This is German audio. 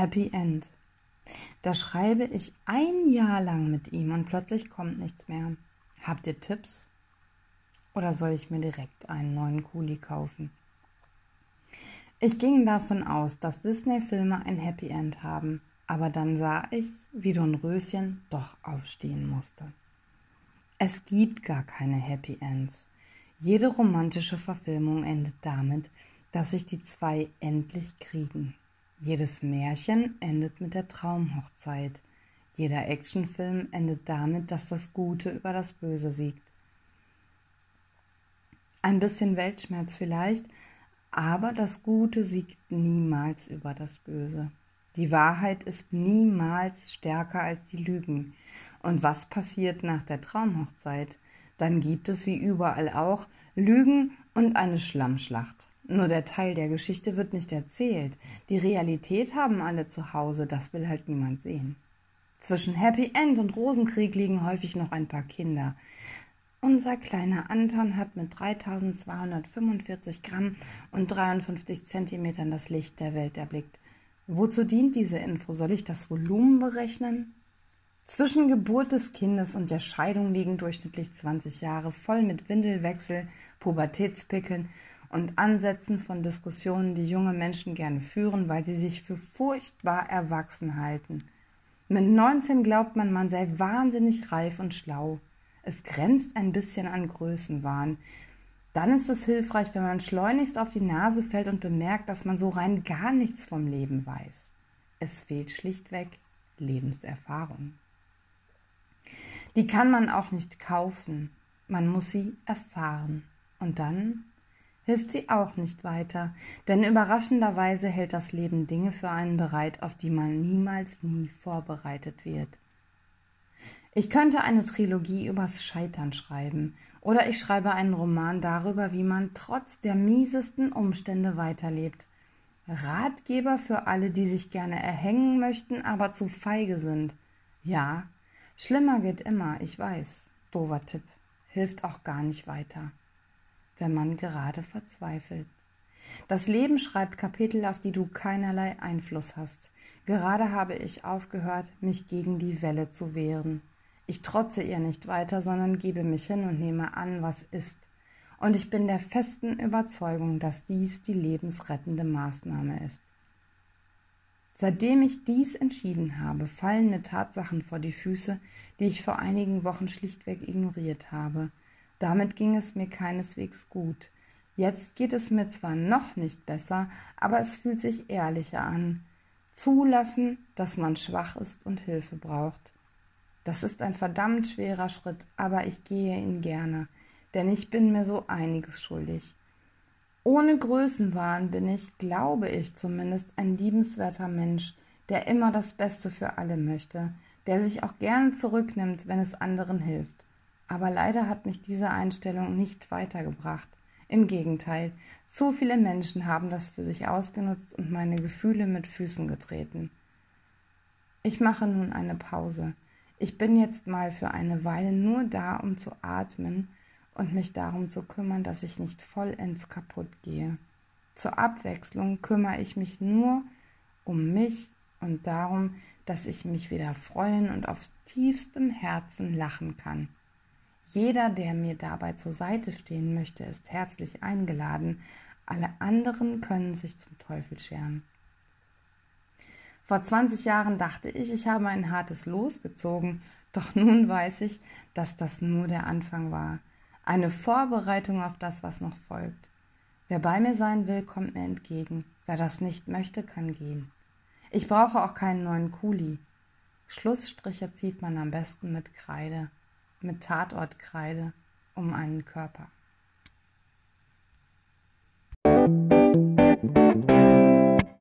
Happy End. Da schreibe ich ein Jahr lang mit ihm und plötzlich kommt nichts mehr. Habt ihr Tipps? Oder soll ich mir direkt einen neuen Kuli kaufen? Ich ging davon aus, dass Disney-Filme ein Happy End haben, aber dann sah ich, wie Dornröschen doch aufstehen musste. Es gibt gar keine Happy Ends. Jede romantische Verfilmung endet damit, dass sich die zwei endlich kriegen. Jedes Märchen endet mit der Traumhochzeit. Jeder Actionfilm endet damit, dass das Gute über das Böse siegt. Ein bisschen Weltschmerz vielleicht, aber das Gute siegt niemals über das Böse. Die Wahrheit ist niemals stärker als die Lügen. Und was passiert nach der Traumhochzeit? Dann gibt es wie überall auch Lügen und eine Schlammschlacht. Nur der Teil der Geschichte wird nicht erzählt. Die Realität haben alle zu Hause, das will halt niemand sehen. Zwischen Happy End und Rosenkrieg liegen häufig noch ein paar Kinder. Unser kleiner Anton hat mit 3245 Gramm und 53 Zentimetern das Licht der Welt erblickt. Wozu dient diese Info? Soll ich das Volumen berechnen? Zwischen Geburt des Kindes und der Scheidung liegen durchschnittlich 20 Jahre voll mit Windelwechsel, Pubertätspickeln und Ansätzen von Diskussionen, die junge Menschen gerne führen, weil sie sich für furchtbar erwachsen halten. Mit 19 glaubt man, man sei wahnsinnig reif und schlau. Es grenzt ein bisschen an Größenwahn. Dann ist es hilfreich, wenn man schleunigst auf die Nase fällt und bemerkt, dass man so rein gar nichts vom Leben weiß. Es fehlt schlichtweg Lebenserfahrung. Die kann man auch nicht kaufen, man muss sie erfahren. Und dann hilft sie auch nicht weiter, denn überraschenderweise hält das Leben Dinge für einen bereit, auf die man niemals nie vorbereitet wird. Ich könnte eine Trilogie übers Scheitern schreiben, oder ich schreibe einen Roman darüber, wie man trotz der miesesten Umstände weiterlebt. Ratgeber für alle, die sich gerne erhängen möchten, aber zu feige sind. Ja, schlimmer geht immer, ich weiß. Dover Tipp. Hilft auch gar nicht weiter wenn man gerade verzweifelt. Das Leben schreibt Kapitel, auf die du keinerlei Einfluss hast. Gerade habe ich aufgehört, mich gegen die Welle zu wehren. Ich trotze ihr nicht weiter, sondern gebe mich hin und nehme an, was ist. Und ich bin der festen Überzeugung, dass dies die lebensrettende Maßnahme ist. Seitdem ich dies entschieden habe, fallen mir Tatsachen vor die Füße, die ich vor einigen Wochen schlichtweg ignoriert habe. Damit ging es mir keineswegs gut. Jetzt geht es mir zwar noch nicht besser, aber es fühlt sich ehrlicher an. Zulassen, dass man schwach ist und Hilfe braucht. Das ist ein verdammt schwerer Schritt, aber ich gehe ihn gerne, denn ich bin mir so einiges schuldig. Ohne Größenwahn bin ich, glaube ich zumindest, ein liebenswerter Mensch, der immer das Beste für alle möchte, der sich auch gerne zurücknimmt, wenn es anderen hilft. Aber leider hat mich diese Einstellung nicht weitergebracht. Im Gegenteil, zu viele Menschen haben das für sich ausgenutzt und meine Gefühle mit Füßen getreten. Ich mache nun eine Pause. Ich bin jetzt mal für eine Weile nur da, um zu atmen und mich darum zu kümmern, dass ich nicht vollends kaputt gehe. Zur Abwechslung kümmere ich mich nur um mich und darum, dass ich mich wieder freuen und auf tiefstem Herzen lachen kann. Jeder, der mir dabei zur Seite stehen möchte, ist herzlich eingeladen. Alle anderen können sich zum Teufel scheren. Vor 20 Jahren dachte ich, ich habe ein hartes Los gezogen, doch nun weiß ich, dass das nur der Anfang war. Eine Vorbereitung auf das, was noch folgt. Wer bei mir sein will, kommt mir entgegen. Wer das nicht möchte, kann gehen. Ich brauche auch keinen neuen Kuli. Schlussstriche zieht man am besten mit Kreide mit Tatortkreide um einen Körper.